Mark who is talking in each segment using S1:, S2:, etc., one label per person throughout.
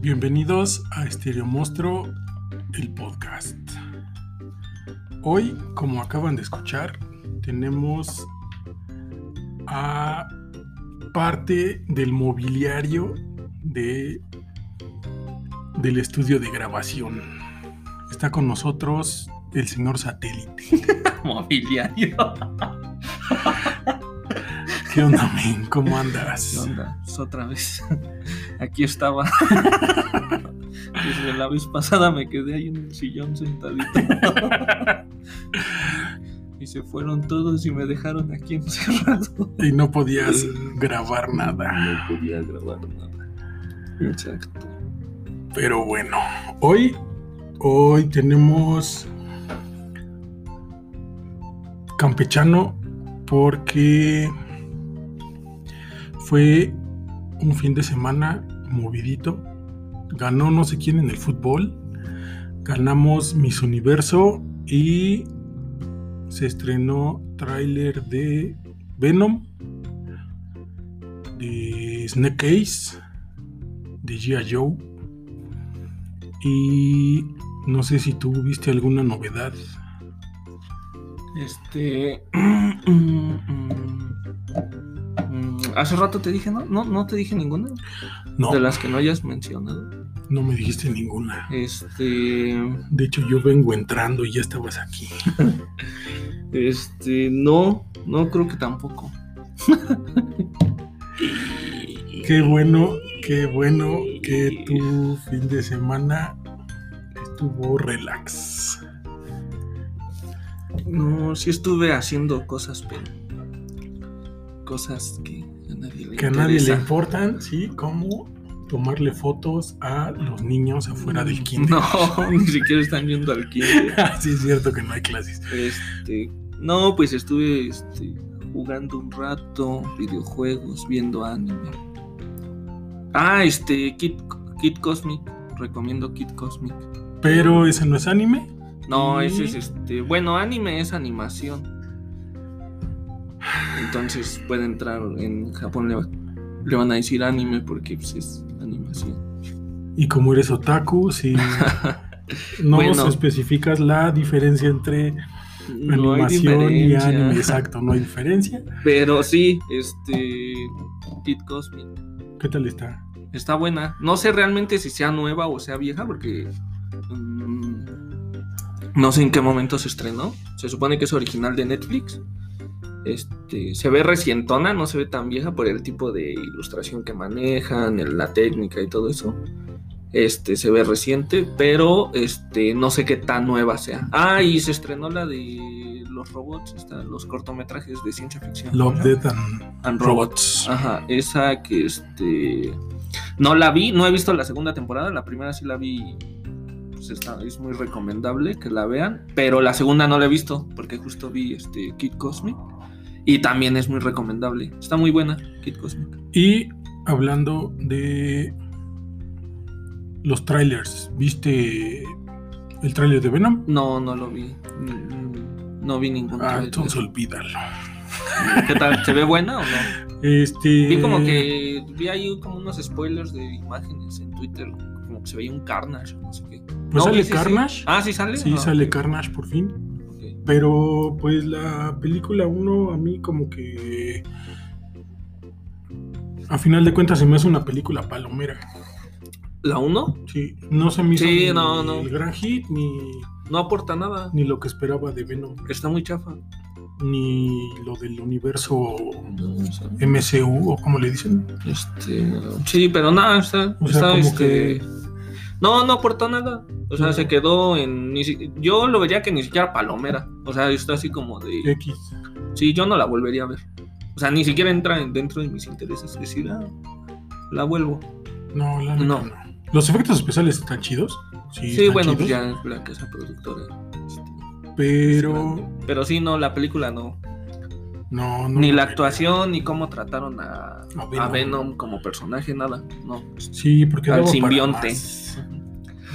S1: Bienvenidos a Estéreo Monstruo, el podcast. Hoy, como acaban de escuchar, tenemos a parte del mobiliario de, del estudio de grabación. Está con nosotros el señor satélite.
S2: Mobiliario.
S1: ¿Qué onda, men? ¿Cómo andas?
S2: ¿Qué onda? Pues otra vez. Aquí estaba. Desde la vez pasada me quedé ahí en el sillón sentadito. y se fueron todos y me dejaron aquí encerrado.
S1: Y no podías grabar nada.
S2: No podía grabar nada. Exacto.
S1: Pero bueno, hoy, hoy tenemos campechano porque fue un fin de semana movidito. Ganó no sé quién en el fútbol. Ganamos Miss Universo y se estrenó tráiler de Venom, de Snake Ace, de G.I. Joe. Y no sé si tú viste alguna novedad.
S2: Este. Hace rato te dije, ¿no? No, no te dije ninguna.
S1: No,
S2: De las que no hayas mencionado.
S1: no me dijiste ninguna.
S2: Este.
S1: De hecho, yo vengo entrando y ya estabas aquí.
S2: Este. No, no creo que tampoco.
S1: Qué bueno, qué bueno que tu fin de semana estuvo relax.
S2: No, sí estuve haciendo cosas, pero. Cosas que le
S1: Que a nadie le importan, ¿sí? Como tomarle fotos a los niños afuera del kinder.
S2: No, ni siquiera están yendo al kinder.
S1: sí, es cierto que no hay clases.
S2: Este, no, pues estuve este, jugando un rato, videojuegos, viendo anime. Ah, este, Kid, Kid Cosmic, recomiendo Kid Cosmic.
S1: Pero ese no es anime.
S2: No, ese es este, bueno, anime es animación. Entonces puede entrar en Japón, le, va- le van a decir anime porque pues, es animación.
S1: Y como eres otaku, si no
S2: Bueno.
S1: se especificas la diferencia entre
S2: No
S1: animación y anime. Exacto, no hay diferencia.
S2: Pero sí, este, Kid Cosmic.
S1: ¿Qué tal está?
S2: Está buena. No sé realmente si sea nueva o sea vieja porque mm, no sé en qué momento se estrenó. Se supone que es original de Netflix. Este, se ve recientona, no se ve tan vieja por el tipo de ilustración que manejan, el- la técnica y todo eso. Este, se ve reciente, pero este, no sé qué tan nueva sea. Ah, y se estrenó la de los robots, esta, los cortometrajes de ciencia ficción.
S1: Love,
S2: Ajá.
S1: Death and,
S2: And
S1: Robots.
S2: Ajá, esa que este. No la vi, no he visto la segunda temporada, la primera sí la vi. Pues está, es muy recomendable que la vean, pero la segunda no la he visto porque justo vi este Kid Cosmic y también es muy recomendable. Está muy buena Kid Cosmic.
S1: Y hablando de los trailers, ¿viste el trailer de Venom?
S2: No, no lo vi. No vi ningún
S1: Ah,
S2: trailer.
S1: entonces olvídalo.
S2: ¿Qué tal? ¿Se ve buena o no?
S1: Este.
S2: Vi como que vi ahí como unos spoilers de imágenes en Twitter, como que se veía un Carnage o no sé qué.
S1: Pues
S2: No,
S1: sale
S2: sí, sí, sí.
S1: Carnage.
S2: Ah, sí sale.
S1: Sí,
S2: Ah,
S1: sale Carnage por fin. Pero pues la película 1 a mí como que... A final de cuentas se me hace una película palomera.
S2: ¿La 1?
S1: Sí, no se me hizo
S2: Sí,
S1: ni
S2: no, no.
S1: el gran hit, ni,
S2: No aporta nada.
S1: ni lo que esperaba de Venom,
S2: Está muy chafa.
S1: ni lo del universo MCU o como le dicen.
S2: Este, sí, pero nada, está,
S1: O sea,
S2: está,
S1: como
S2: este,
S1: que-
S2: No, no aportó nada. O sea,
S1: No.
S2: se quedó en. yo lo vería que ni siquiera palomera. O sea, está así como de.
S1: X.
S2: Sí, yo no la volvería a ver. O sea, ni siquiera entra en- dentro de mis intereses. Decir, ah, la vuelvo.
S1: No, la
S2: No.
S1: no. Los efectos especiales están chidos. Sí,
S2: Sí,
S1: están
S2: bueno, pues ya es la casa productora. este,
S1: Pero
S2: Pero sí, no, la película no.
S1: No, no.
S2: Ni la actuación, ni cómo trataron a,
S1: A
S2: a
S1: Venom.
S2: Como personaje, nada. No.
S1: Sí, porque
S2: Al simbionte.
S1: más.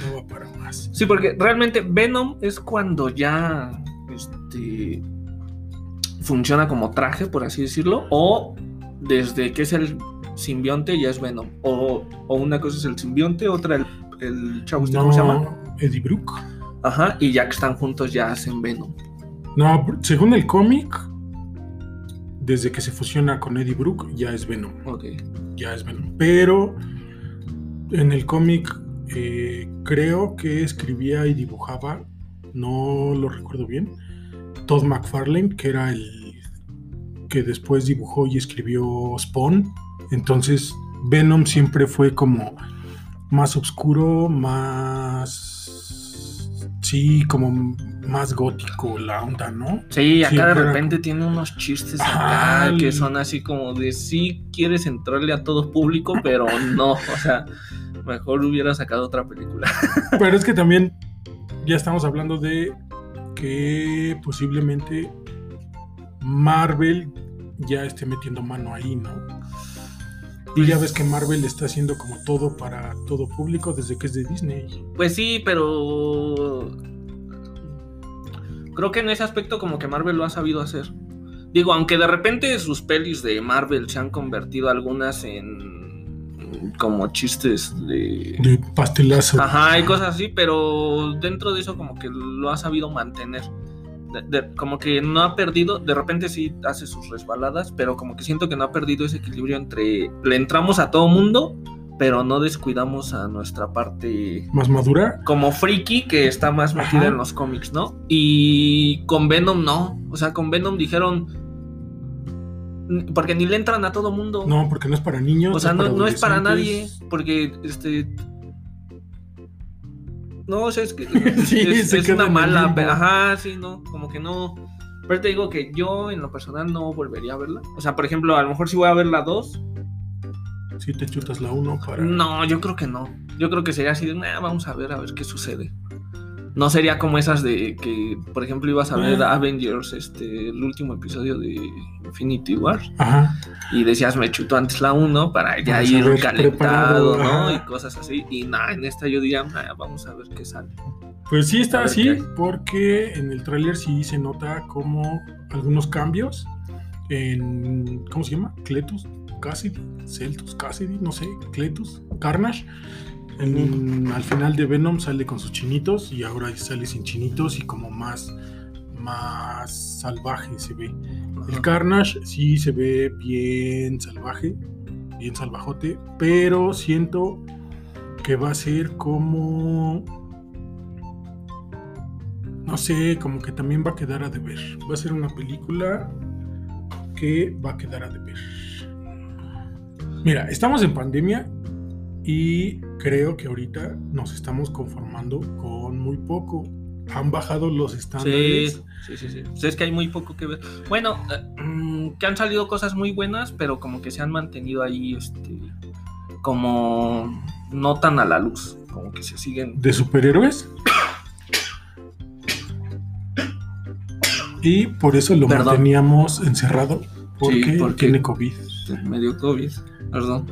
S1: Daba para más.
S2: Sí, porque realmente Venom es cuando ya este, funciona como traje, por así decirlo, o desde que es el simbionte ya es Venom. O, o una cosa es el simbionte, otra el, el chavo, este, ¿cómo se llama?
S1: No, Eddie Brooke.
S2: Ajá, y ya que están juntos ya hacen Venom.
S1: No, según el cómic, desde que se fusiona con Eddie Brooke, ya es Venom.
S2: Ok.
S1: Ya es Venom. Pero en el cómic, eh, creo que escribía y dibujaba, no lo recuerdo bien, Todd McFarlane, que era el que después dibujó y escribió Spawn. Entonces, Venom siempre fue como más oscuro, más. Sí, como más gótico la onda, ¿no?
S2: Sí, acá
S1: Sí,
S2: de
S1: era-
S2: repente tiene unos chistes acá que son así como de sí quieres entrarle a todo público, pero no, o sea, mejor hubiera sacado otra película.
S1: Pero es que también ya estamos hablando de que posiblemente Marvel ya esté metiendo mano ahí, ¿no? Y ya ves que Marvel está haciendo como todo para todo público desde que es de Disney.
S2: Pues sí, pero creo que en ese aspecto como que Marvel lo ha sabido hacer. Digo, aunque de repente sus pelis de Marvel se han convertido algunas en como chistes de
S1: De pastelazo.
S2: Ajá, hay cosas así, pero dentro de eso como que lo ha sabido mantener. De- de- como que no ha perdido, de repente sí hace sus resbaladas, pero como que siento que no ha perdido ese equilibrio entre le entramos a todo mundo, pero no descuidamos a nuestra parte
S1: Más madura.
S2: como friki que está más metida en los cómics, ¿no? Y con Venom no, o sea, con Venom dijeron porque ni le entran a todo mundo.
S1: No, porque no es para niños.
S2: O sea, no, no es para nadie, porque este. No, o sea, es que
S1: Sí,
S2: es, una mala. Ajá, sí, no, como que no. Pero te digo que yo en lo personal no volvería a verla. O sea, por ejemplo, a lo mejor si voy a ver la 2.
S1: Si te chutas la 1 para.
S2: No, yo creo que no. Yo creo que sería así de, "Nah, vamos a ver a ver qué sucede. No sería como esas de que, por ejemplo, ibas a ver
S1: Ah.
S2: Avengers, este, el último episodio de Infinity War.
S1: Ajá.
S2: Y decías, me chuto antes la 1 para ya ir calentado, ¿no?
S1: ajá.
S2: Y cosas así. Y nada, en esta yo diría, "Nah, vamos a ver qué sale.
S1: Pues sí está así, porque en el tráiler sí se nota como algunos cambios en. ¿Cómo se llama? Cletus, Cassidy, Celtus, Cassidy, no sé, Cletus, Carnage. En- al final de Venom sale con sus chinitos y ahora sale sin chinitos y como más, más salvaje se ve. El. Carnage sí se ve bien salvaje, bien salvajote, pero siento que va a ser como... No sé, como que también va a quedar a deber. Va a ser una película que va a quedar a deber. Mira, estamos en pandemia y creo que ahorita nos estamos conformando con muy poco. Han bajado los estándares.
S2: Sí, sí, sí, sí. Es que hay muy poco que ver. Bueno, eh, mm, que han salido cosas muy buenas, pero como que se han mantenido ahí, este, como no tan a la luz, como que se siguen.
S1: de superhéroes. Y por eso lo
S2: Perdón.
S1: manteníamos encerrado. Porque,
S2: Sí, porque-
S1: tiene COVID.
S2: medio COVID, perdón.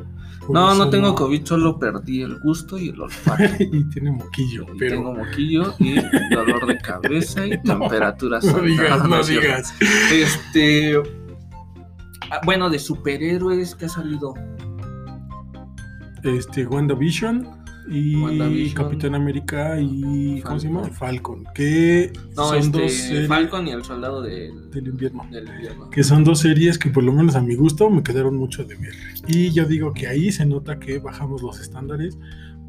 S2: No, no tengo COVID, solo perdí el gusto y el olfato.
S1: y tiene moquillo.
S2: Y
S1: pero
S2: Tengo moquillo y dolor de cabeza y
S1: No,
S2: temperaturas
S1: no digas, no digas.
S2: Este. ah, Bueno, de superhéroes que ha salido.
S1: Este, WandaVision y. Capitán América y. ¿Cómo se llama?
S2: Falcon.
S1: Falcon. Que
S2: No,
S1: son
S2: este.
S1: dos series
S2: Falcon y el soldado del,
S1: del invierno.
S2: del invierno.
S1: Que son dos series que, por lo menos a mi gusto, me quedaron mucho de ver. Y yo digo que ahí se nota que bajamos los estándares.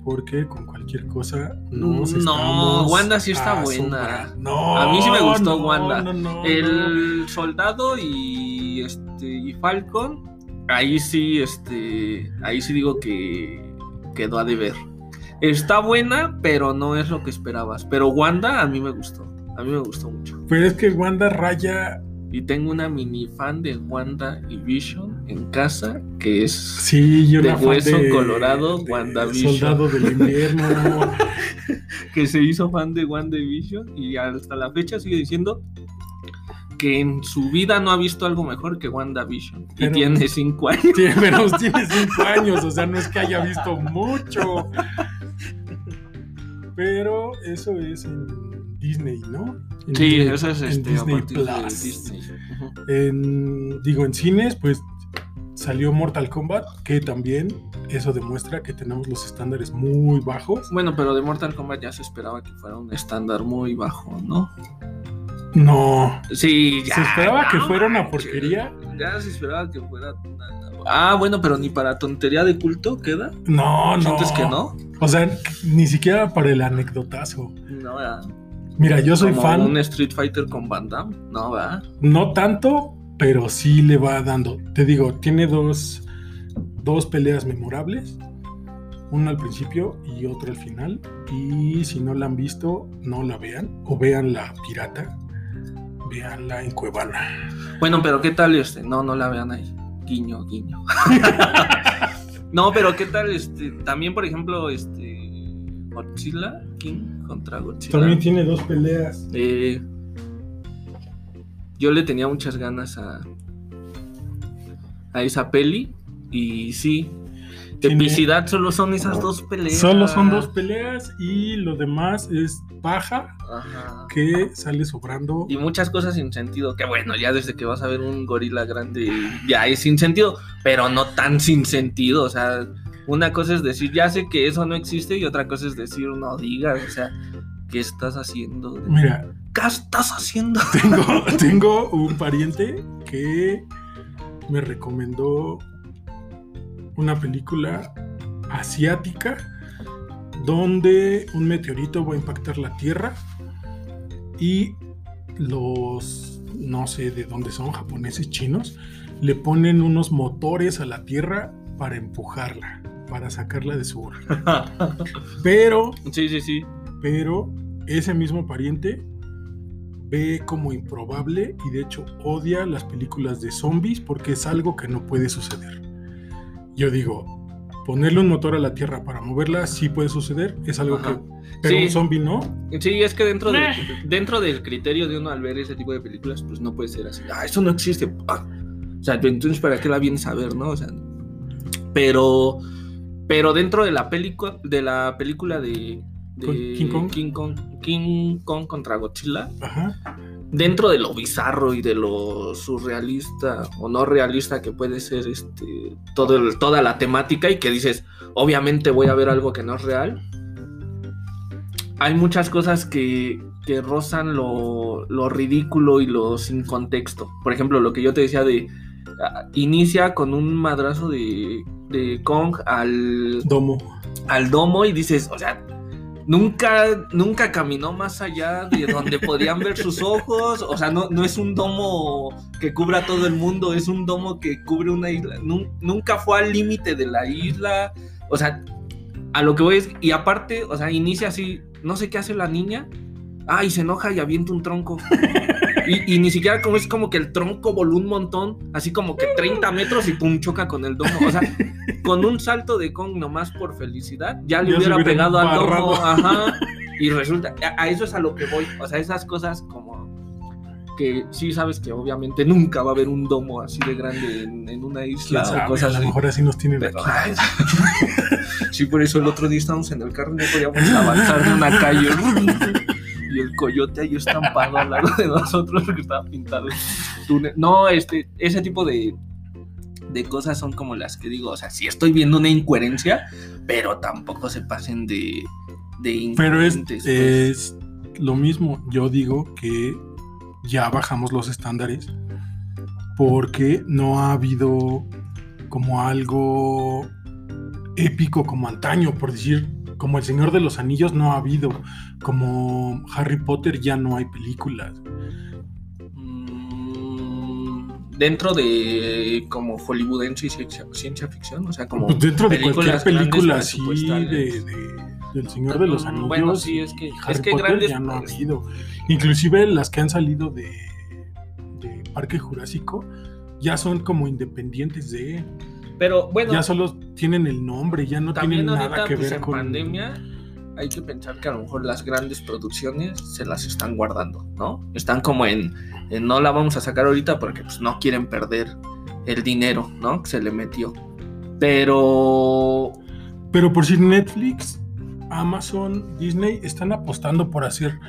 S1: Porque con cualquier cosa nos
S2: No, Wanda sí está buena.
S1: No,
S2: A mí sí me gustó
S1: no,
S2: Wanda.
S1: no.
S2: El soldado y este y Falcon, ahí sí, este, ahí sí digo que quedó a deber. Está buena, pero no es lo que esperabas. Pero Wanda a mí me gustó. A mí me gustó mucho.
S1: Pero es que Wanda raya.
S2: Y tengo una mini fan de Wanda y Vision en casa, que es
S1: Sí, yo
S2: De
S1: fan
S2: hueso
S1: de-
S2: colorado,
S1: de
S2: WandaVision.
S1: Soldado del invierno.
S2: que se hizo fan de WandaVision y hasta la fecha sigue diciendo que en su vida no ha visto algo mejor que WandaVision. Y
S1: Pero-
S2: tiene cinco años.
S1: Sí, pero tiene cinco años, o sea, no es que haya visto mucho. Pero eso es en Disney, ¿no? En
S2: Sí,
S1: Disney-
S2: eso es
S1: en
S2: este,
S1: Disney Plus.
S2: Disney.
S1: En, digo, en cines, pues salió Mortal Kombat, que también eso demuestra que tenemos los estándares muy bajos.
S2: Bueno, pero de Mortal Kombat ya se esperaba que fuera un estándar muy bajo, ¿no?
S1: No.
S2: Sí, ya.
S1: ¿Se esperaba que fuera una porquería?
S2: Ya se esperaba que fuera una... Ah, bueno, pero ni para tontería de culto queda.
S1: No, no.
S2: ¿Sientes que no?
S1: O sea, ni siquiera para el anecdotazo.
S2: No, ¿verdad?
S1: Mira, yo soy
S2: Como
S1: fan,
S2: un Street Fighter con Van Damme. No, ¿verdad?
S1: no tanto, pero sí le va dando. Te digo, tiene dos, dos peleas memorables. Una al principio y otra al final. Y si no la han visto, no la vean. O vean la pirata. Veanla en Cuevana.
S2: Bueno, pero ¿qué tal este? No, no la vean ahí. Guiño, guiño. no, pero ¿qué tal este? También, por ejemplo, este. Godzilla, King contra Godzilla.
S1: También tiene dos peleas.
S2: Eh, yo le tenía muchas ganas a, a esa peli. Y sí, epicidad solo son esas dos peleas.
S1: Solo son dos peleas y lo demás es paja
S2: Ajá.
S1: que sale sobrando.
S2: Y muchas cosas sin sentido. Que bueno, ya desde que vas a ver un gorila grande, ya es sin sentido, pero no tan sin sentido. O sea, una cosa es decir, ya sé que eso no existe, y otra cosa es decir, no digas. O sea, ¿qué estás haciendo?
S1: Mira,
S2: ¿Qué estás haciendo?
S1: tengo, tengo un pariente que me recomendó una película asiática donde un meteorito va a impactar la Tierra y los, no sé de dónde son, japoneses, chinos, le ponen unos motores a la Tierra para empujarla, para sacarla de su órbita. Pero
S2: sí, sí, sí.
S1: pero ese mismo pariente ve como improbable y de hecho odia las películas de zombies porque es algo que no puede suceder. Yo digo, ponerle un motor a la Tierra para moverla sí puede suceder, es algo
S2: Ajá.
S1: que... Pero
S2: Sí.
S1: un zombie no.
S2: Sí, es que dentro, de-
S1: Meh.
S2: dentro del criterio de uno al ver ese tipo de películas, pues no puede ser así. Ah, eso no existe. Ah. O sea, entonces, ¿para qué la vienes a ver, no? O sea, pero, pero dentro de la película, de la película de, de
S1: Con King Kong.
S2: King Kong, King Kong contra Godzilla,
S1: Ajá.
S2: Dentro de lo bizarro y de lo surrealista o no realista que puede ser este todo el- toda la temática y que dices, obviamente voy a ver algo que no es real. Hay muchas cosas que, que rozan lo, lo ridículo y lo sin contexto. Por ejemplo, lo que yo te decía de ah, inicia con un madrazo de, de Kong al,
S1: Domo.
S2: al domo y dices, o sea, nunca, nunca caminó más allá de donde podían ver sus ojos. O sea, no, no es un domo que cubra todo el mundo, es un domo que cubre una isla. Nun- nunca fue al límite de la isla. O sea, a lo que voy es, y aparte, o sea, inicia así, no sé qué hace la niña. Ah, se enoja y avienta un tronco. Y, y ni siquiera como es como que el tronco voló un montón, así como que 30 metros y pum, choca con el domo. O sea, con un salto de Kong nomás por felicidad, ya le
S1: Ya
S2: hubiera pegado al domo. Ajá. Y resulta, a, a eso es a lo que voy. O sea, esas cosas como que sí sabes que obviamente nunca va a haber un domo así de grande en, en una isla o cosas
S1: a lo mejor así nos tienen
S2: Pero, ay, sí, por eso el otro día estábamos en el carro y no podíamos avanzar de una calle. Y el coyote ahí estampado al lado de nosotros porque estaba pintado. el túnel. No, este, ese tipo de, de cosas son como las que digo. O sea, sí estoy viendo una incoherencia, pero tampoco se pasen de, de
S1: Pero es,
S2: incoherentes, pues.
S1: es lo mismo. Yo digo que ya bajamos los estándares porque no ha habido como algo épico como antaño, por decir, como El Señor de los Anillos no ha habido, como Harry Potter ya no hay películas.
S2: Mm, dentro de como hollywoodense y ciencia, ciencia ficción, o sea, como
S1: Pues dentro de cualquier película así de, de- del Señor de los Anillos.
S2: bueno, sí, es que-
S1: y
S2: es
S1: Harry
S2: que
S1: Potter
S2: grandes,
S1: ya no ha
S2: pues-
S1: habido. Inclusive las que han salido de, de Parque Jurásico ya son como independientes de
S2: Pero bueno,
S1: ya solo tienen el nombre, ya no tienen
S2: ahorita
S1: nada que
S2: pues,
S1: ver
S2: en
S1: con
S2: pandemia hay que pensar que a lo mejor las grandes producciones se las están guardando, ¿no? Están como en, en no la vamos a sacar ahorita porque pues no quieren perder el dinero, ¿no? Que se le metió. Pero
S1: Pero por si Netflix, Amazon, Disney están apostando por hacer,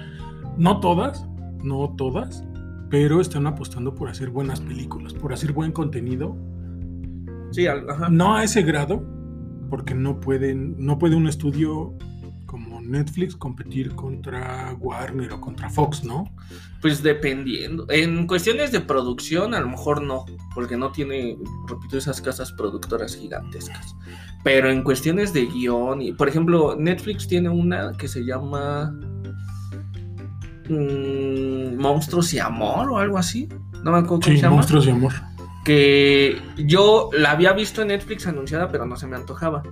S1: no todas, no todas, pero están apostando por hacer buenas películas, por hacer buen contenido
S2: Sí, ajá.
S1: No a ese grado, porque no pueden, no puede un estudio Netflix competir contra Warner o contra Fox, ¿no?
S2: Pues dependiendo. En cuestiones de producción, a lo mejor no, porque no tiene, repito, esas casas productoras gigantescas. Pero en cuestiones de guion, y, por ejemplo, Netflix tiene una que se llama mm, Monstruos y Amor o algo así. No me acuerdo cómo se llama.
S1: Monstruos de Amor.
S2: Que yo la había visto en Netflix anunciada, pero no se me antojaba.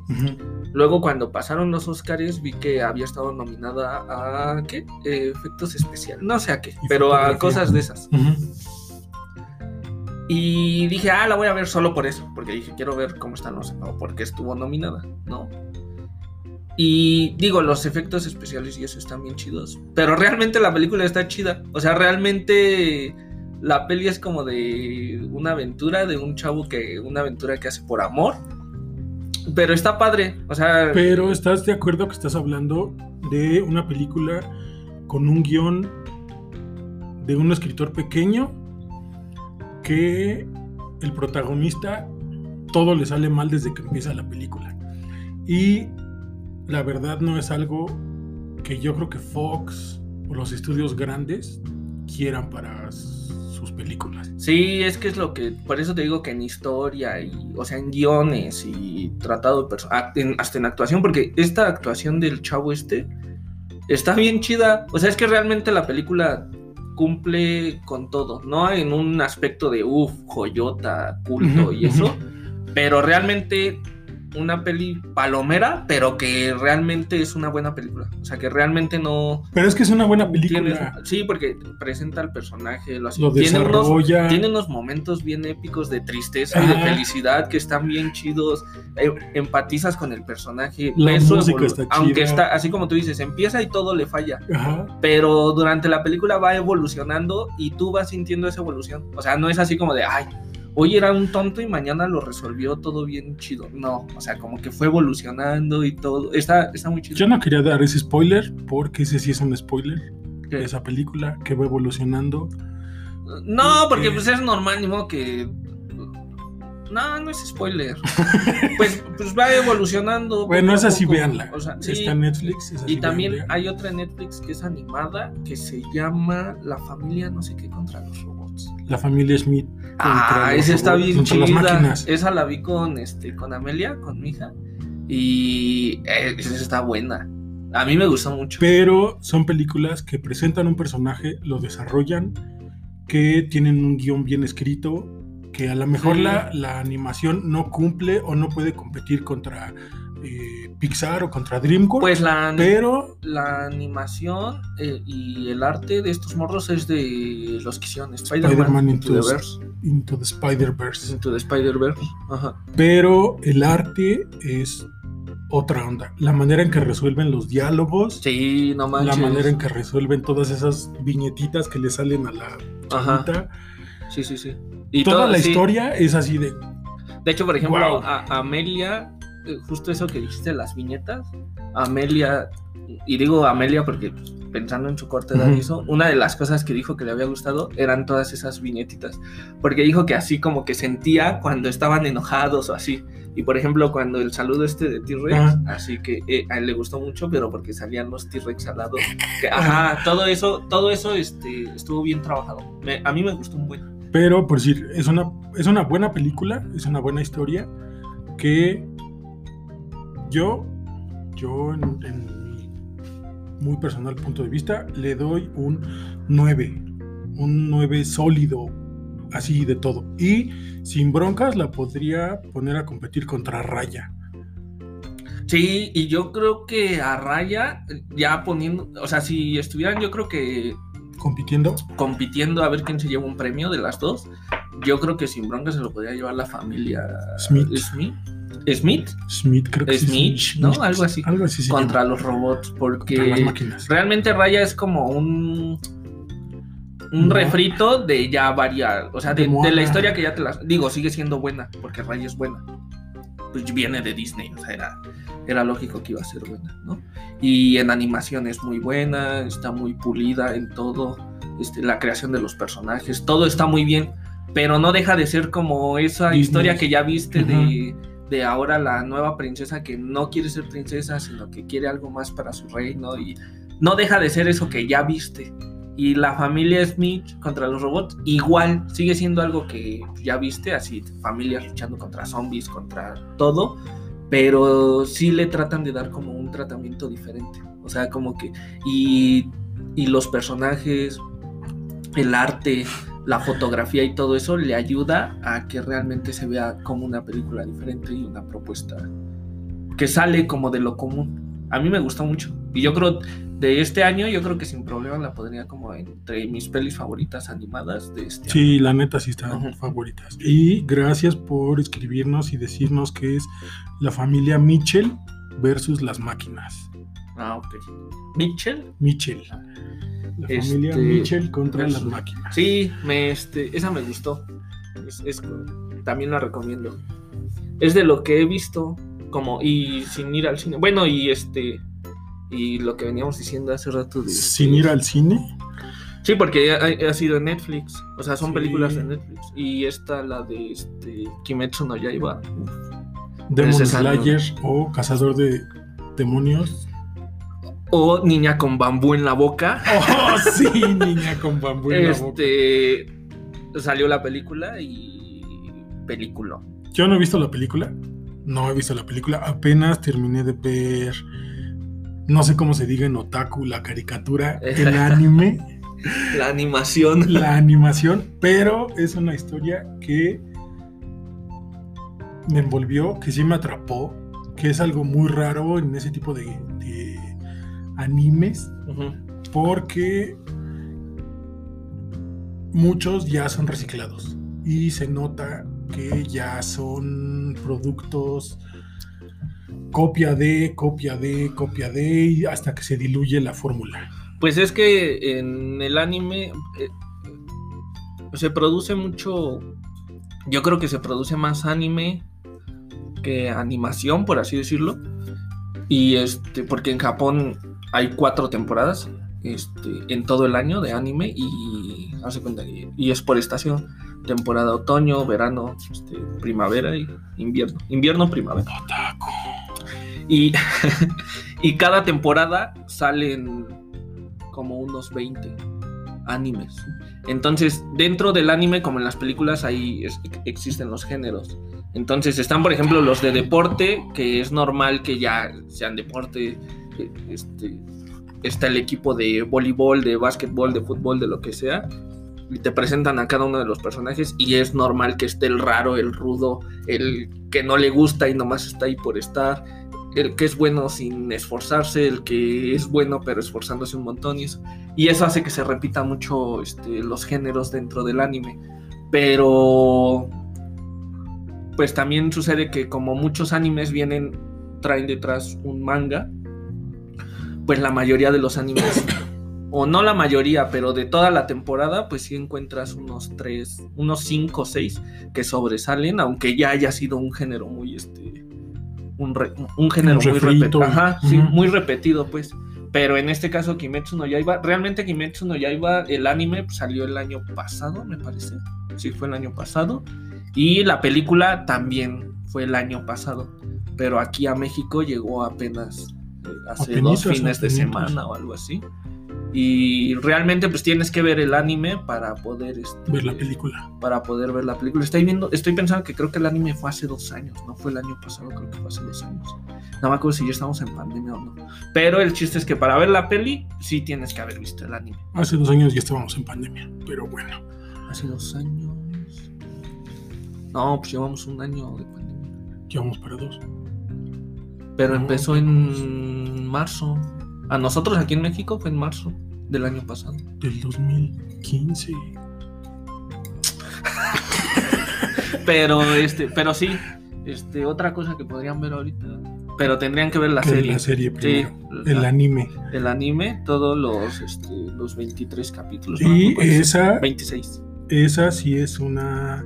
S2: Luego, cuando pasaron los Oscars, vi que había estado nominada a. ¿Qué? Eh, efectos especiales. No sé a qué, pero a cosas de esas. Y dije, ah, la voy a ver solo por eso. Porque dije, quiero ver cómo están los. O porque estuvo nominada, ¿no? Y digo, los efectos especiales y eso están bien chidos. Pero realmente la película está chida. O sea, realmente. La peli es como de una aventura de un chavo que. Una aventura que hace por amor. Pero está padre. O sea.
S1: Pero ¿estás de acuerdo que estás hablando de una película con un guion de un escritor pequeño que el protagonista todo le sale mal desde que empieza la película? Y la verdad no es algo que yo creo que Fox o los estudios grandes quieran para sus películas.
S2: Sí, es que es lo que, por eso te digo que en historia y, o sea, en guiones y tratado de personas, hasta en actuación, porque esta actuación del chavo este está bien chida, o sea, es que realmente la película cumple con todo, no en un aspecto de, uff, joyota, culto y eso, pero realmente una peli palomera, pero que realmente es una buena película, o sea, que realmente no...
S1: Pero es que es una buena película.
S2: Sí, porque presenta al personaje, lo, hace-
S1: Lo
S2: tiene unos- tiene unos momentos bien épicos de tristeza y de felicidad que están bien chidos. eh, empatizas con el personaje.
S1: La
S2: su
S1: música está
S2: Aunque está, así como tú dices, empieza y todo le falla.
S1: Ajá.
S2: Pero durante la película va evolucionando y tú vas sintiendo esa evolución. O sea, no es así como de, ay, hoy era un tonto y mañana lo resolvió todo bien chido. No, o sea, como que fue evolucionando y todo. Está, está muy chido.
S1: Yo no quería dar ese spoiler porque ese sí es un spoiler de esa película que va evolucionando.
S2: No, porque
S1: Eh.
S2: pues es normal, ni modo que. No, no es spoiler. pues, pues va evolucionando.
S1: Bueno, esa sí véanla.
S2: O sea, sí.
S1: Está en Netflix. esa
S2: Y
S1: sí
S2: también
S1: véanla.
S2: hay otra en Netflix que es animada que se llama La familia no sé qué contra los robots.
S1: La familia Smith.
S2: Ah, esa está bien
S1: contra las
S2: chida.
S1: máquinas.
S2: Esa la vi con este con Amelia, con mi hija. Y eh, esa está buena. A mí me gustó mucho.
S1: Pero son películas que presentan un personaje, lo desarrollan, que tienen un guion bien escrito, que a lo mejor
S2: Sí.
S1: la, la animación no cumple o no puede competir contra eh, Pixar o contra DreamWorks.
S2: Pues la,
S1: pero
S2: la animación eh, y el arte de estos morros es de los que hicieron Spider-Man Into
S1: Into
S2: the
S1: Spider-Verse.
S2: Into the Spider-Verse.
S1: Pero el arte es otra onda. La manera en que resuelven los diálogos,
S2: Sí, no
S1: la
S2: manches.
S1: manera en que resuelven todas esas viñetitas que le salen a la chavita.
S2: Sí, sí, sí. Y
S1: Toda la
S2: sí.
S1: historia es así de
S2: De hecho, por ejemplo,
S1: Wow.
S2: a Amelia, justo eso que dijiste, las viñetas, Amelia, y digo Amelia porque pues, pensando en su corta edad y
S1: Ujú.
S2: eso, una de las cosas que dijo que le había gustado eran todas esas viñetitas, porque dijo que así como que sentía cuando estaban enojados o así. Y por ejemplo, cuando el saludo este de T-Rex,
S1: Ah.
S2: así que eh, a él le gustó mucho, pero porque salían los T-Rex al lado. Que, ajá, todo eso, todo eso este, estuvo bien trabajado. Me- a mí me gustó un buen.
S1: Pero, por decir, es una, es una buena película, es una buena historia que yo, yo en, en mi muy personal punto de vista, le doy un 9, un 9 sólido, así de todo. Y sin broncas la podría poner a competir contra Raya.
S2: Sí, y yo creo que a Raya, ya poniendo, o sea, si estuvieran, yo creo que
S1: Compitiendo,
S2: compitiendo a ver quién se lleva un premio de las dos, yo creo que sin bronca se lo podría llevar la familia
S1: Smith.
S2: Smith, Smith
S1: Smith creo que sí,
S2: Smith, ¿no?
S1: Smith,
S2: Algo así.
S1: Algo así
S2: contra
S1: llama,
S2: los robots, porque
S1: contra las máquinas.
S2: realmente Raya es como un un
S1: No.
S2: refrito de ya varias, o sea, de,
S1: De
S2: de
S1: Moana.
S2: la historia que ya te las digo, sigue siendo buena, porque Raya es buena. Pues viene de Disney, o sea, era, era lógico que iba a ser buena, ¿no? Y en animación es muy buena, está muy pulida en todo, este, la creación de los personajes, todo está muy bien. pero no deja de ser como esa
S1: Disney.
S2: historia que ya viste de, de ahora la nueva princesa que no quiere ser princesa, sino que quiere algo más para su reino y no deja de ser eso que ya viste. Y la familia Smith contra los robots, igual, sigue siendo algo que ya viste, así, familias luchando contra zombies, contra todo, pero sí le tratan de dar como un tratamiento diferente. O sea, como que, y, y los personajes, el arte, la fotografía y todo eso le ayuda a que realmente se vea como una película diferente y una propuesta que sale como de lo común. A mí me gustó mucho. Y yo creo, de este año, yo creo que sin problema la podría como entre mis pelis favoritas animadas de este año.
S1: Sí, la neta sí están favoritas. Y gracias por escribirnos y decirnos que es la familia Mitchell versus las máquinas.
S2: Ah, ok. Mitchell.
S1: Mitchell. La
S2: Este,
S1: familia Mitchell contra las máquinas.
S2: Sí, me, este, esa me gustó. Es- es- también la recomiendo. Es de lo que he visto, como, y sin ir al cine. Bueno, y este, y lo que veníamos diciendo hace rato de...
S1: Sin ir al cine.
S2: Sí, porque ha, ha sido en Netflix. O sea, son
S1: Sí.
S2: películas de Netflix. Y esta, la de este, Kimetsu no Yaiba.
S1: Demon. Slayer o Cazador de Demonios.
S2: O Niña con bambú en la boca.
S1: Oh, sí, niña con bambú en la boca.
S2: Este, salió la película y película.
S1: Yo no he visto la película. No he visto la película. Apenas terminé de ver. No sé cómo se diga en otaku, la caricatura, el anime,
S2: La animación.
S1: la animación, pero es una historia que me envolvió, que sí me atrapó, que es algo muy raro en ese tipo de, animes, porque muchos ya son reciclados y se nota que ya son productos copia de, copia de, copia de, y hasta que se diluye la fórmula.
S2: Pues es que en el anime eh, se produce mucho. Yo creo que se produce más anime que animación, por así decirlo. Y este, porque en Japón hay cuatro temporadas este, en todo el año de anime y hace cuenta y, es por estación. Temporada otoño, verano, este, primavera y invierno. Invierno, primavera. Y, y cada temporada salen como unos 20 animes. Entonces, dentro del anime, como en las películas, ahí existen los géneros. Entonces, están, por ejemplo, los de deporte, que es normal que ya sean deporte. Este, está el equipo de voleibol, de básquetbol, de fútbol, de lo que sea. Y te presentan a cada uno de los personajes y es normal que esté el raro, el rudo, el que no le gusta y nomás está ahí por estar el que es bueno sin esforzarse, el que es bueno pero esforzándose un montón y eso. Y eso hace que se repita mucho este, los géneros dentro del anime. Pero pues también sucede que como muchos animes vienen, traen detrás un manga, pues la mayoría de los animes, o no la mayoría, pero de toda la temporada, pues sí encuentras unos tres, unos cinco o seis que sobresalen, aunque ya haya sido un género muy este un, re- un género
S1: Un
S2: muy repetido. Ajá, sí, muy repetido, pues. Pero en este caso, Kimetsu no Yaiba, realmente Kimetsu no Yaiba, el anime pues, salió el año pasado, me parece. Sí, fue el año pasado. Y la película también fue el año pasado. Pero aquí a México llegó apenas hace dos fines de semana o algo así. Y realmente pues tienes que ver el anime para poder este,
S1: Ver la película.
S2: para poder ver la película. Estoy viendo, estoy pensando que creo que el anime fue hace dos años, no fue el año pasado, creo que fue hace dos años. No me acuerdo si ya estamos en pandemia o no. Pero el chiste es que para ver la peli, sí tienes que haber visto el anime.
S1: Hace dos años ya estábamos en pandemia, pero bueno.
S2: Hace dos años. No, pues llevamos un año de pandemia.
S1: Ya vamos para dos.
S2: Pero
S1: No,
S2: empezó en marzo. A nosotros aquí en México fue en marzo del año pasado.
S1: Del 2015.
S2: Pero este, pero sí, este, otra cosa que podrían ver ahorita. Pero tendrían que ver la serie.
S1: La serie primero.
S2: Sí,
S1: el
S2: la-
S1: anime.
S2: el anime, todos los, este, los 23 capítulos.
S1: Y esa,
S2: 26.
S1: esa sí es una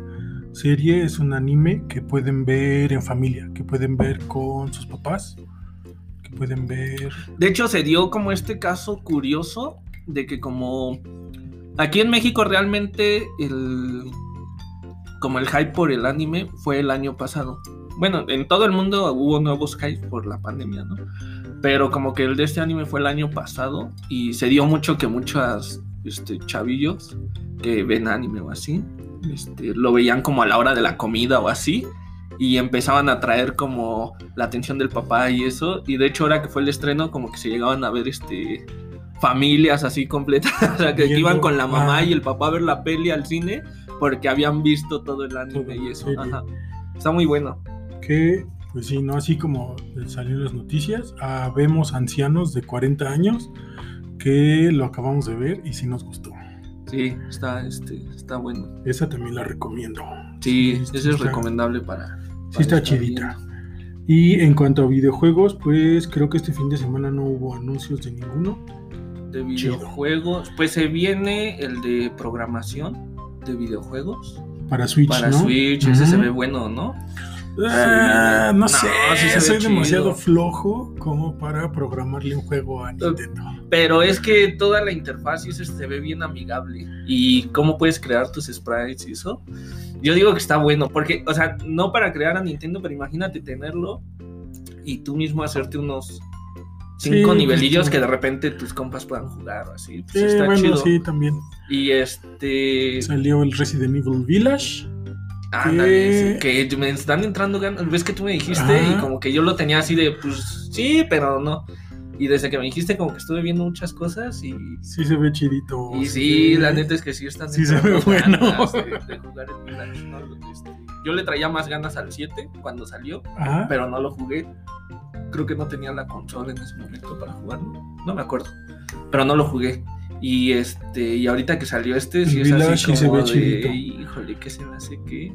S1: serie, es un anime que pueden ver en familia, que pueden ver con sus papás, que pueden ver...
S2: De hecho, se dio como este caso curioso de que como aquí en México realmente el, como el hype por el anime fue el año pasado. Bueno, en todo el mundo hubo nuevos hype por la pandemia, ¿no? Pero como que el de este anime fue el año pasado y se dio mucho que muchas este, chavillos que ven anime o así, este, lo veían como a la hora de la comida o así y empezaban a traer como la atención del papá y eso y de hecho ahora que fue el estreno como que se llegaban a ver este familias así completas, o sea que, que iban con la mamá y el papá a ver la peli al cine porque habían visto todo el anime
S1: Todo,
S2: y eso. Ajá. Está muy bueno.
S1: Que, pues sí, ¿no? Así como salieron las noticias, ah, vemos ancianos de 40 años que lo acabamos de ver y sí nos gustó.
S2: Sí, está, este, está bueno.
S1: Esa también la recomiendo.
S2: Sí,
S1: Sí,
S2: ese
S1: sí
S2: es recomendable para.
S1: Sí está chidita. Y en cuanto a videojuegos, pues creo que este fin de semana no hubo anuncios de ninguno.
S2: De
S1: Chido.
S2: videojuegos, pues se viene el de programación de videojuegos
S1: Para Switch,
S2: para
S1: ¿no?
S2: Switch. Ese se ve bueno, ¿no?
S1: Ah, no
S2: No,
S1: sé,
S2: sí
S1: soy
S2: chido.
S1: demasiado flojo como para programarle un juego a Nintendo.
S2: Pero es que toda la interfaz y eso se ve bien amigable. Y cómo puedes crear tus sprites y eso. Yo digo que está bueno, porque, o sea, no para crear a Nintendo, pero imagínate tenerlo y tú mismo hacerte unos cinco
S1: Sí,
S2: nivelillos que de repente tus compas puedan jugar así. Pues
S1: Sí,
S2: está
S1: bueno,
S2: chido.
S1: sí, también
S2: Y este.
S1: salió el Resident Evil Village.
S2: Ándale,
S1: que-
S2: sí, que me están entrando ganas. Ves que tú me dijiste
S1: Ajá.
S2: y como que yo lo tenía así de, pues sí, pero no. Y desde que me dijiste, como que estuve viendo muchas cosas y.
S1: Sí se ve chidito.
S2: Y sí, la neta es que sí están
S1: Sí se ve bueno.
S2: De, de jugar el Village, ¿no? Este, yo le traía más ganas al 7 cuando salió,
S1: Ajá.
S2: pero no lo jugué. Creo que no tenía la consola en ese momento para jugarlo. No me acuerdo. Pero no lo jugué. Y este, y ahorita que salió este, sí
S1: El
S2: es así
S1: sí se
S2: como
S1: ve
S2: de, híjole, que se me hace que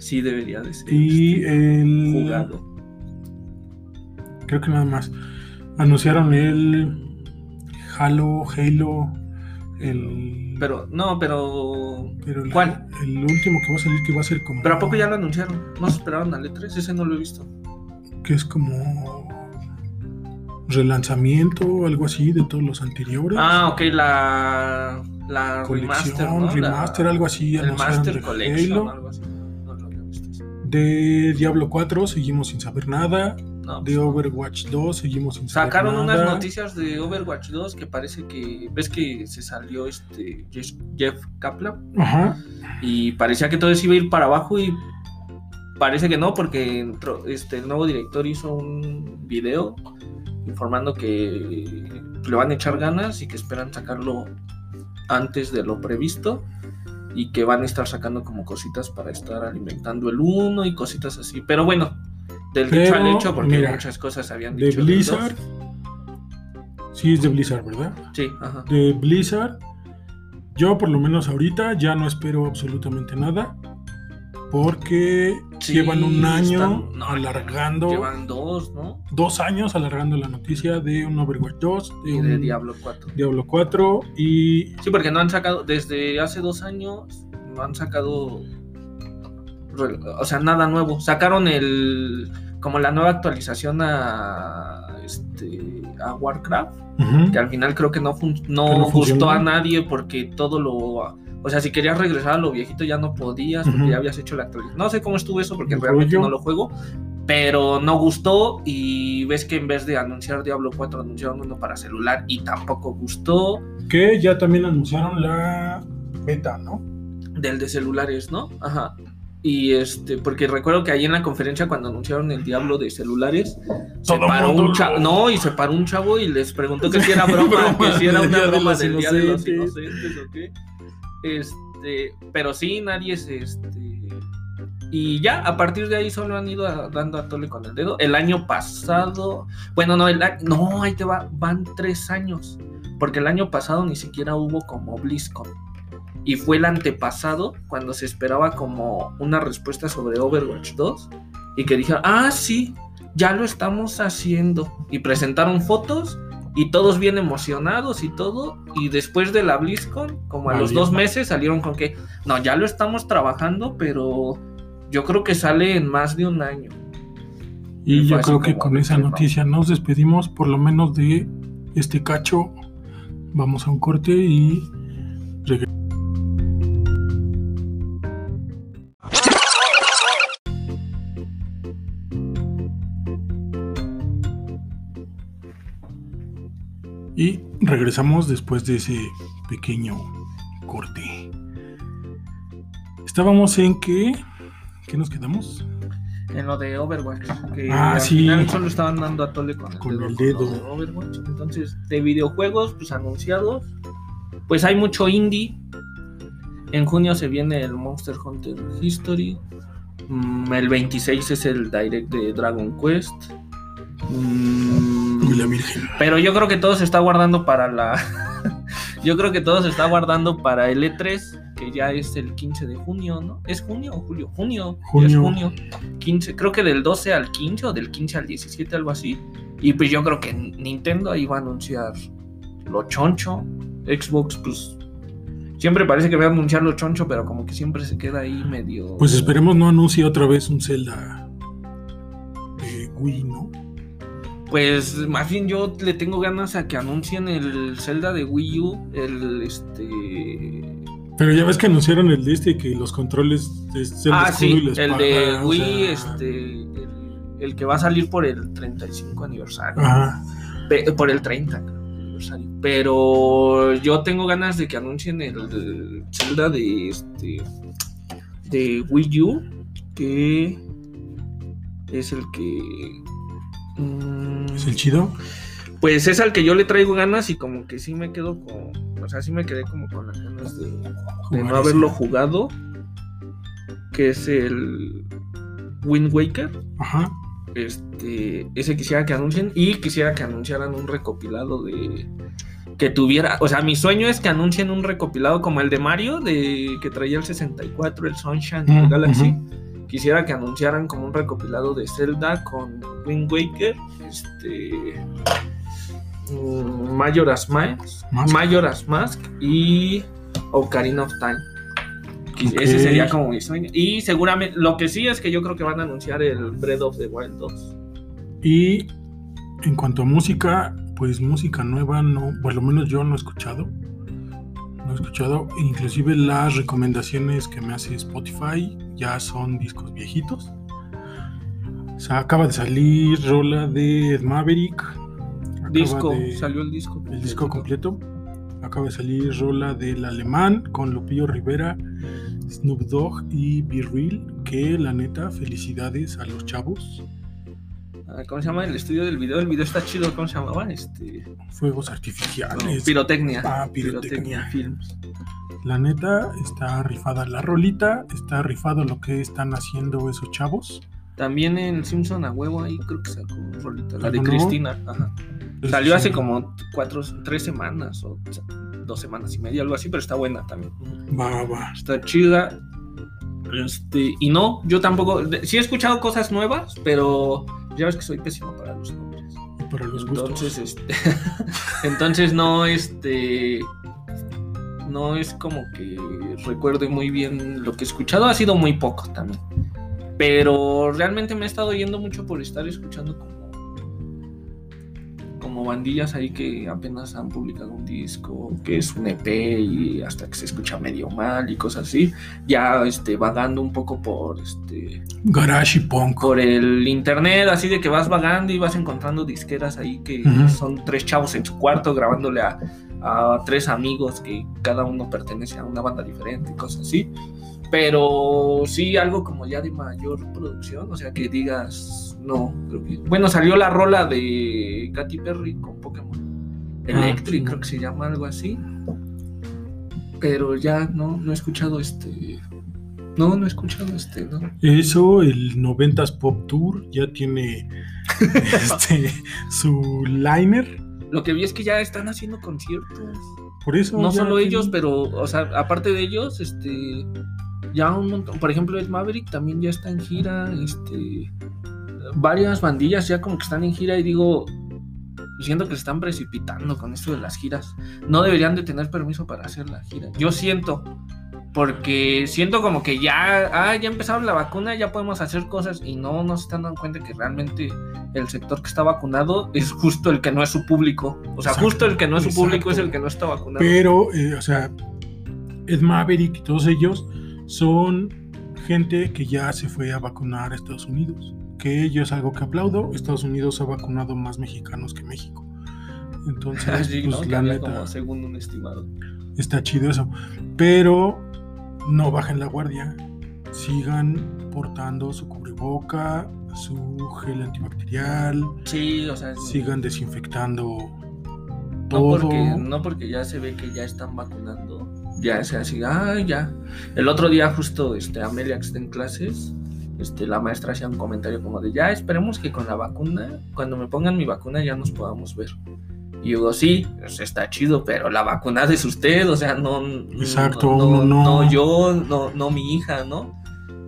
S2: sí debería de ser
S1: Y
S2: este,
S1: el.
S2: jugado.
S1: Creo que nada más. Anunciaron el Halo, Halo, el.
S2: Pero, no, pero.
S1: pero el-
S2: ¿cuál?
S1: El último que va a salir que va a ser como.
S2: Pero a poco ya lo anunciaron. No se esperaron al E3, ese no lo he visto.
S1: Que es como. Relanzamiento o algo así de todos los anteriores.
S2: Ah, ok, la. La
S1: Colección,
S2: remaster, ¿no? La-
S1: remaster, algo así.
S2: El Master Collection,
S1: Halo.
S2: algo así.
S1: De Diablo 4 seguimos sin saber nada.
S2: No,
S1: De
S2: pues,
S1: Overwatch 2 seguimos sin saber
S2: Sacaron
S1: nada.
S2: unas noticias de Overwatch 2 que parece que. ¿Ves que se salió este Jeff- Jeff Kaplan?
S1: Ajá.
S2: Y parecía que todo eso iba a ir para abajo y parece que no, porque entró- este, el nuevo director hizo un video informando que le van a echar ganas y que esperan sacarlo antes de lo previsto y que van a estar sacando como cositas para estar alimentando el uno y cositas así. Pero bueno, del dicho al
S1: Pero,
S2: hecho, porque
S1: mira,
S2: muchas cosas habían
S1: De
S2: dicho. dos.
S1: Blizzard. Sí, es de Blizzard, ¿verdad?
S2: Sí, ajá.
S1: De Blizzard. Yo, por lo menos ahorita, ya no espero absolutamente nada. Porque
S2: Sí,
S1: llevan un año
S2: están- no,
S1: alargando.
S2: Llevan dos, ¿no?
S1: Dos años alargando la noticia de un Overwatch 2, de
S2: Y
S1: un
S2: de Diablo 4.
S1: Diablo 4 y
S2: Sí, porque no han sacado, desde hace dos años, no han sacado, o sea, nada nuevo. Sacaron el, como la nueva actualización a, este, a Warcraft, que al final creo que no, fun- no,
S1: no
S2: gustó a nadie porque todo lo, o sea, si querías regresar a lo viejito ya no podías porque ya habías hecho la actualización. No sé cómo estuvo eso porque realmente no lo juego. Pero no gustó y ves que en vez de anunciar Diablo 4 anunciaron uno para celular y tampoco gustó.
S1: que ya también anunciaron la beta, ¿no?
S2: del de celulares, ¿no? Ajá. Y este, porque recuerdo que ahí en la conferencia cuando anunciaron el diablo de celulares, se paró un chavo, no, y se paró un chavo y les preguntó que si era broma, que si era una broma del día de los
S1: inocentes
S2: o qué. Este, pero sí, nadie se este. Y ya, a partir de ahí solo han ido dando a tole con el dedo. El año pasado, bueno, no, el, no, ahí te va, van tres años. Porque el año pasado ni siquiera hubo como BlizzCon. Y fue el antepasado cuando se esperaba como una respuesta sobre Overwatch 2. Y que dijeron, ah, sí, ya lo estamos haciendo. Y presentaron fotos y todos bien emocionados y todo. Y después de la BlizzCon, como a los dos meses, salieron con que, no, ya lo estamos trabajando, pero yo creo que sale en más de un año.
S1: Y
S2: Fue
S1: yo creo que con esa noticia nos despedimos, por lo menos de este cacho. Vamos a un corte y regresamos. Y regresamos después de ese pequeño corte. Estábamos en que... ¿Qué nos quedamos?
S2: En lo de Overwatch. Que
S1: Ah,
S2: al
S1: sí.
S2: final solo estaban dando a tole con el
S1: Con
S2: dedo.
S1: el
S2: con
S1: dedo.
S2: lo de Overwatch. Entonces, de videojuegos, pues anunciados. Pues hay mucho indie. En junio se viene el Monster Hunter History. Mm, el 26 es el direct de Dragon Quest.
S1: Uy, la Virgen.
S2: pero yo creo que todo se está guardando para la. yo creo que todo se está guardando para el E3, que ya es el 15 de junio, ¿no? ¿Es junio o julio? Junio. ya es
S1: Junio.
S2: junio. 15, creo que del 12 al 15 o del 15 al 17, algo así. Y pues yo creo que Nintendo ahí va a anunciar lo choncho. Xbox, pues. Siempre parece que va a anunciar lo choncho, pero como que siempre se queda ahí medio.
S1: Pues esperemos no anuncie otra vez un Zelda de Wii, ¿no?
S2: Pues más bien yo le tengo ganas a que anuncien el Zelda de Wii U, el este
S1: Pero ya ves que anunciaron el este que los controles de Zelda
S2: Ah,
S1: y
S2: sí,
S1: la
S2: el de Wii,
S1: sea,
S2: este el, el que va a salir por el 35 aniversario,
S1: Ajá.
S2: Por el 30 creo, aniversario. Pero yo tengo ganas de que anuncien el, el Zelda de este de Wii U que es el que
S1: ¿Es el chido?
S2: Pues es al que yo le traigo ganas y como que sí me quedo con. O sea, sí me quedé como con las ganas de, no haberlo jugado. Que es el Wind Waker.
S1: Ajá.
S2: Este. Ese quisiera que anuncien. Y quisiera que anunciaran un recopilado de. Que tuviera. O sea, mi sueño es que anuncien un recopilado como el de Mario. De que traía el 64, el Sunshine, el
S1: Mm,
S2: Galaxy.
S1: ujú.
S2: Quisiera que anunciaran como un recopilado de Zelda con Wind Waker, este mm, Majora's Mask. Majora's Mask y Ocarina of Time. Ese sería como mi sueño. Y seguramente, lo que sí es que yo creo que van a anunciar el Breath of the Wild 2.
S1: Y en cuanto a música, pues música nueva, no, por lo menos yo no he escuchado. No he escuchado. Inclusive las recomendaciones que me hace Spotify ya son discos viejitos. O sea, acaba de salir rola de Maverick.
S2: Disco,
S1: de-
S2: salió el disco.
S1: el disco completo. Acaba de salir rola del alemán con Lupillo Rivera, Snoop Dogg y Be Real. Que la neta, felicidades a los chavos.
S2: Ah, ¿Cómo se llama el estudio del video? El video está chido, ¿cómo se llamaba? Este,
S1: Fuegos
S2: no,
S1: artificiales.
S2: pirotecnia.
S1: Ah, pirotecnia.
S2: Films.
S1: La neta, está rifada la rolita, está rifado lo que están haciendo esos chavos.
S2: También en Simpson a huevo ahí creo que sacó rolita, la de. Cristina. Ajá. Salió hace como cuatro, tres semanas o dos semanas y media, algo así, pero está buena también.
S1: Va, va.
S2: Está chida. Este, y no, yo tampoco. Sí he escuchado cosas nuevas, pero ya ves que soy pésimo para los nombres.
S1: Para los gustos.
S2: Entonces, este, entonces no, este, no es como que recuerde muy bien lo que he escuchado. Ha sido muy poco también. Pero realmente me he estado yendo mucho por estar escuchando como, como bandillas ahí que apenas han publicado un disco, que es un EP y hasta que se escucha medio mal y cosas así. Ya este, vagando un poco por este
S1: Garage y punk.
S2: por el internet, así de que vas vagando y vas encontrando disqueras ahí que son tres chavos en su cuarto grabándole a, a tres amigos que cada uno pertenece a una banda diferente y cosas así. Pero sí algo como ya de mayor producción, o sea que digas, no, creo que... Bueno, salió la rola de Katy Perry con Pokémon
S1: Ah,
S2: Electric,
S1: sí.
S2: creo que se llama algo así. Pero ya no, no he escuchado este... No, no he escuchado este, ¿no?
S1: Eso, el 90s Pop Tour ya tiene este, su liner.
S2: Lo que vi es que ya están haciendo conciertos.
S1: Por eso.
S2: No solo ellos, pero, o sea, aparte de ellos, este, ya un montón. Por ejemplo, Ed Maverick también ya está en gira. Este, varias bandillas ya como que están en gira y digo, siento que se están precipitando con esto de las giras. No deberían de tener permiso para hacer la gira. Yo siento. Porque siento como que ya, ah, ya empezaron la vacuna, ya podemos hacer cosas y no nos están dando cuenta que realmente el sector que está vacunado es justo el que no es su público. O sea,
S1: Exacto,
S2: justo el que no es su público es el que no está vacunado.
S1: Pero, eh, o sea, Ed Maverick y todos ellos son gente que ya se fue a vacunar a Estados Unidos. Que yo es algo que aplaudo. Estados Unidos ha vacunado más mexicanos que México. Entonces,
S2: Sí,
S1: pues la neta,
S2: según un estimado.
S1: está chido eso. Pero no bajen la guardia. Sigan portando su cubreboca, su gel antibacterial.
S2: Sí, o sea,
S1: Sigan desinfectando
S2: no
S1: todo.
S2: porque, no porque ya se ve que ya están vacunando, ya sea así, ah, ya. El otro día justo este, Amelia que está en clases, este, la maestra hacía un comentario como de, ya esperemos que con la vacuna, cuando me pongan mi vacuna ya nos podamos ver. Y yo digo, sí, pues, está chido, pero la vacuna es usted, o sea, no,
S1: Exacto,
S2: no,
S1: uno no.
S2: no yo, no, no mi hija, ¿no?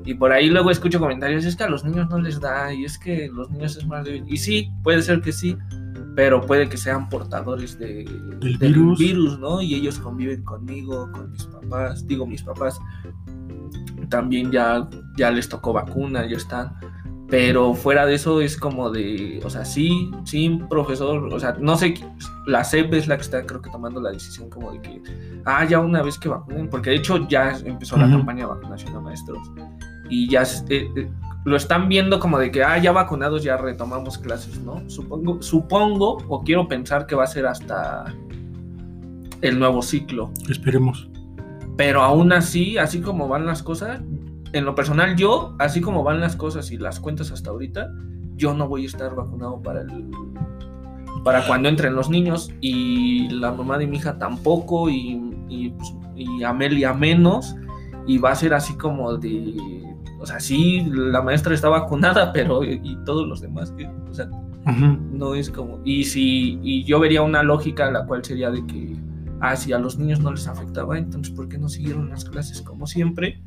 S2: Y por ahí luego escucho comentarios, es que a los niños no les da, y es que los niños es más débil. Y sí, puede ser que sí, pero puede que sean portadores de,
S1: Del virus.
S2: ¿no? Y ellos conviven conmigo, con mis papás, digo, mis papás también ya, ya les tocó vacuna, ya están. Pero fuera de eso es como de, o sea, sí, sí, profesor, o sea, no sé, la CEP es la que está creo que tomando la decisión como de que, ah, ya una vez que vacunen, porque de hecho ya empezó la campaña de vacunación a maestros y ya eh, eh, lo están viendo como de que, ah, ya vacunados, ya retomamos clases, ¿no? Supongo, supongo o quiero pensar que va a ser hasta el nuevo ciclo.
S1: Esperemos.
S2: Pero aún así, así como van las cosas, en lo personal yo, así como van las cosas y las cuentas hasta ahorita, yo no voy a estar vacunado para el para cuando entren los niños y la mamá de mi hija tampoco y, y, pues, y Amelia menos y va a ser así como de o sea sí la maestra está vacunada pero y todos los demás que o sea no es como. Y si y yo vería una lógica la cual sería de que, ah, si a los niños no les afectaba, entonces ¿por qué no siguieron las clases como siempre?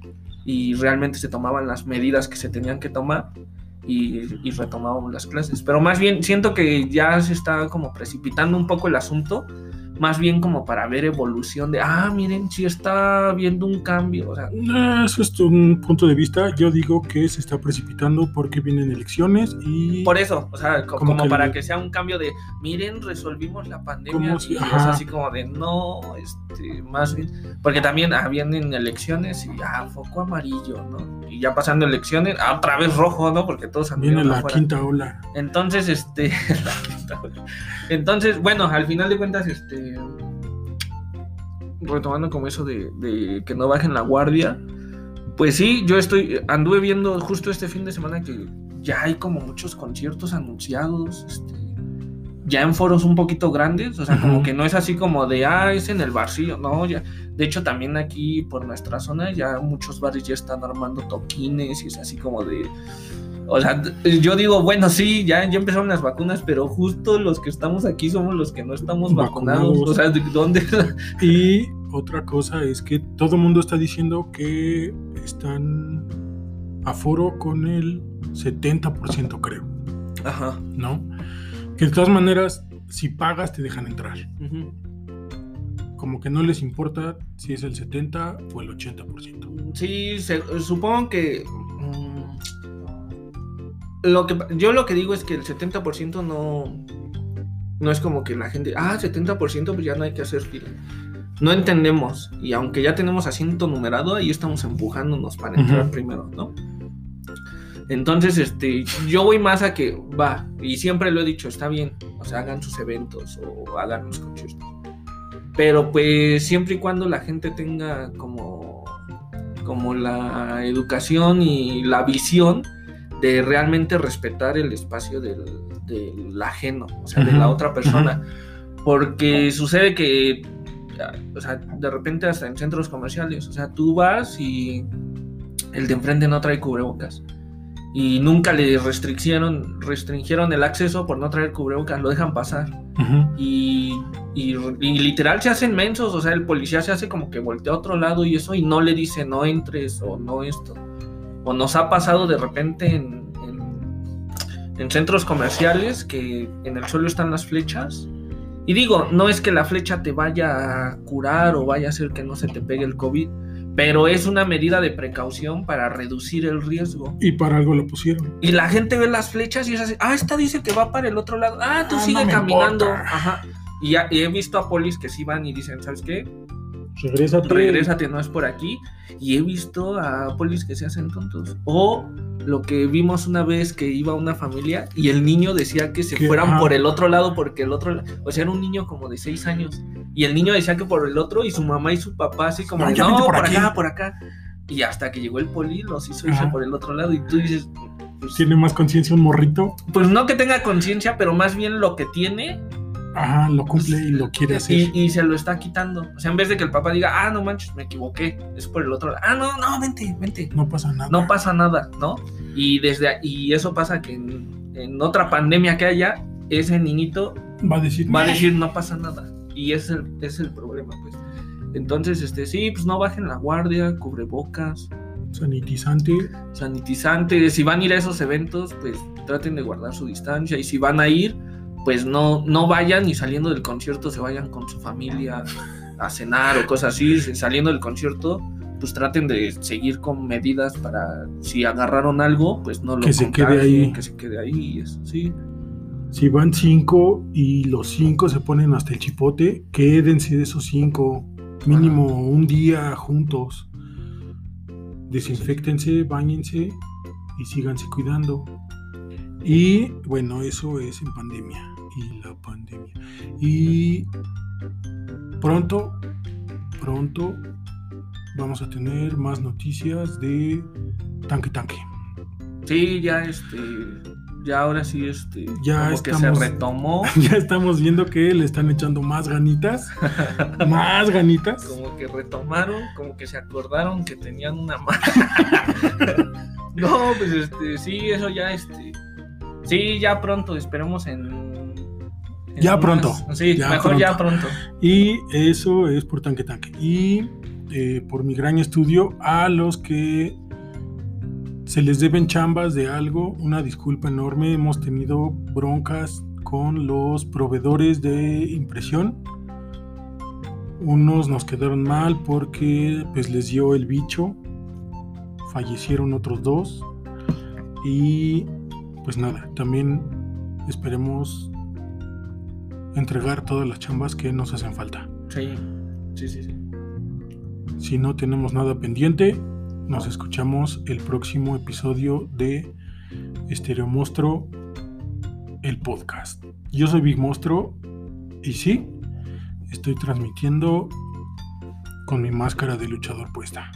S2: Y realmente se tomaban las medidas que se tenían que tomar y, y retomábamos las clases. Pero más bien siento que ya se está como precipitando un poco el asunto, más bien como para ver evolución de, ah, miren, si está viendo un cambio. O sea,
S1: Eso es un punto de vista. Yo digo que se está precipitando porque vienen elecciones y
S2: Por eso, o sea, co-
S1: Como
S2: como,
S1: que
S2: para que sea un cambio de, miren, resolvimos la pandemia.
S1: Si-
S2: y es así como de, no, este, más bien. Porque también ah, vienen elecciones y, ah, foco amarillo, ¿no? Y ya pasando elecciones, ah, otra vez rojo, ¿no? Porque todos
S1: viene la
S2: afuera.
S1: quinta ola.
S2: Entonces, este. la quinta ola. Entonces, bueno, al final de cuentas, este. Retomando como eso de, de que no bajen la guardia. Pues sí, yo estoy. Anduve viendo justo este fin de semana que ya hay como muchos conciertos anunciados. Este, ya en foros un poquito grandes. O sea, como que no es así como de ah, es en el barcillo. No, ya. De hecho, también aquí por nuestra zona ya muchos bares ya están armando toquines y es así como de. O sea, yo digo, bueno, sí, ya, ya empezaron las vacunas, pero justo los que estamos aquí somos los que no estamos vacunados.
S1: Vacunados.
S2: O sea, ¿de ¿dónde?
S1: Y otra cosa es que todo el mundo está diciendo que están a foro con el 70%, creo,
S2: Ajá.
S1: ¿no? Que de todas maneras, si pagas, te dejan entrar. Como que no les importa si es el 70 o el 80%.
S2: Sí, se- supongo que. Lo que yo lo que digo es que el 70% no. No es como que la gente. Ah, 70% pues ya no hay que hacer fila. No entendemos. Y aunque ya tenemos asiento numerado, ahí estamos empujándonos para entrar
S1: Ujú.
S2: primero, ¿no? Entonces, este, yo voy más a que va, y siempre lo he dicho, está bien, o sea, hagan sus eventos o hagan los conciertos. Pero pues siempre y cuando la gente tenga como, como la educación y la visión de realmente respetar el espacio del, del ajeno, o sea, de la otra persona. Porque sucede que, o sea, de repente hasta en centros comerciales, o sea, tú vas y el de enfrente no trae cubrebocas. Y nunca le restriccionaron, restringieron el acceso por no traer cubrebocas, lo dejan pasar. Y, y- y literal se hacen mensos, o sea, el policía se hace como que voltea a otro lado y eso, y no le dice no entres o no esto. O nos ha pasado de repente en, en- en centros comerciales que en el suelo están las flechas. Y digo, no es que la flecha te vaya a curar o vaya a hacer que no se te pegue el COVID, pero es una medida de precaución para reducir el riesgo.
S1: Y para algo lo pusieron.
S2: Y la gente ve las flechas y es así, ah, esta dice que va para el otro lado, ah, tú
S1: Ah,
S2: sigue
S1: no
S2: caminando.
S1: importa.
S2: Ajá. Y he visto a polis que sí van y dicen, ¿sabes qué?
S1: Regrésate.
S2: regrésate, no es por aquí. Y he visto a polis que se hacen tontos. O lo que vimos una vez que iba una familia y el niño decía que se
S1: Que-
S2: fueran por el otro lado porque el otro, o sea, era un niño como de seis años y el niño decía que por el otro y su mamá y su papá así como
S1: No,
S2: no, por,
S1: aquí".
S2: acá, por acá. Y hasta que llegó el poli los hizo irse por el otro lado y tú dices, pues,
S1: Tiene más conciencia un morrito.
S2: pues no que tenga conciencia, pero más bien lo que tiene
S1: Ajá, lo cumple y lo quiere hacer.
S2: y, y se lo está quitando. O sea, en vez de que el papá diga, ah, no manches, me equivoqué, es por el otro lado. Ah, no, no, vente, vente.
S1: No pasa nada.
S2: No pasa nada, ¿no? Y desde y eso pasa que en, en otra pandemia que haya, ese niñito
S1: Va a decir.
S2: va a decir no pasa nada. Y ese es el, es el problema, pues. Entonces, este, sí, pues no bajen la guardia, cubrebocas,
S1: Sanitizante.
S2: sanitizante. Si van a ir a esos eventos, pues traten de guardar su distancia. Y si van a ir, pues no, no vayan y saliendo del concierto se vayan con su familia a cenar o cosas así. Saliendo del concierto, pues traten de seguir con medidas para si agarraron algo, pues no lo
S1: Que se quede ahí.
S2: Que se quede ahí, eso, sí.
S1: Si van cinco y los cinco se ponen hasta el chipote, quédense de esos cinco. Mínimo un día juntos. Desinfectense, bañense y síganse cuidando. Y bueno, eso es en pandemia. Y la pandemia. Y pronto, pronto vamos a tener más noticias de Tanque Tanque.
S2: Sí, ya este, ya ahora sí este,
S1: Ya
S2: como que
S1: estamos-
S2: se retomó.
S1: Ya estamos viendo que le están echando más ganitas. más ganitas.
S2: como que retomaron, como que se acordaron que tenían una mano. no, pues este, sí, eso ya este. Sí, ya pronto, esperemos en.
S1: Ya pronto,
S2: Sí,
S1: ya
S2: mejor ya pronto.
S1: Y eso es por Tanque Tanque. Y eh, por mi gran estudio, a los que se les deben chambas de algo, una disculpa enorme. Hemos tenido broncas con los proveedores de impresión. Unos nos quedaron mal porque pues les dio el bicho. Fallecieron otros dos. Y pues nada, también esperemos entregar todas las chambas que nos hacen falta.
S2: Sí, sí, sí, sí.
S1: Si no tenemos nada pendiente, nos escuchamos el próximo episodio de Estereo Monstruo, el podcast. Yo soy Big Monstruo y sí, estoy transmitiendo con mi máscara de luchador puesta.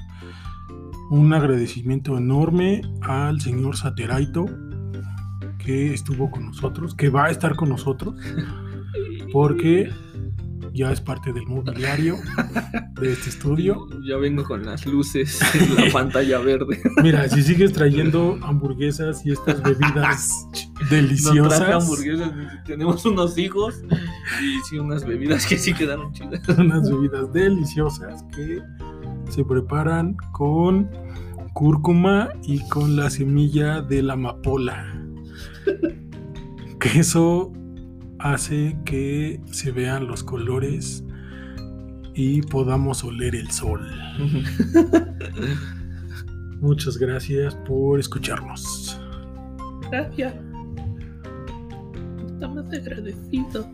S1: Un agradecimiento enorme al señor Sateraito que estuvo con nosotros, que va a estar con nosotros, porque ya es parte del mobiliario de este estudio.
S2: Ya vengo con las luces en la pantalla verde.
S1: Mira, si sigues trayendo hamburguesas y estas bebidas
S2: No traje
S1: deliciosas,
S2: hamburguesas, tenemos unos hijos y sí unas bebidas que sí quedaron chidas.
S1: unas bebidas deliciosas que se preparan con cúrcuma y con la semilla de la amapola. Que eso hace que se vean los colores y podamos oler el sol. Muchas gracias por escucharnos.
S2: Gracias. Estamos agradecidos.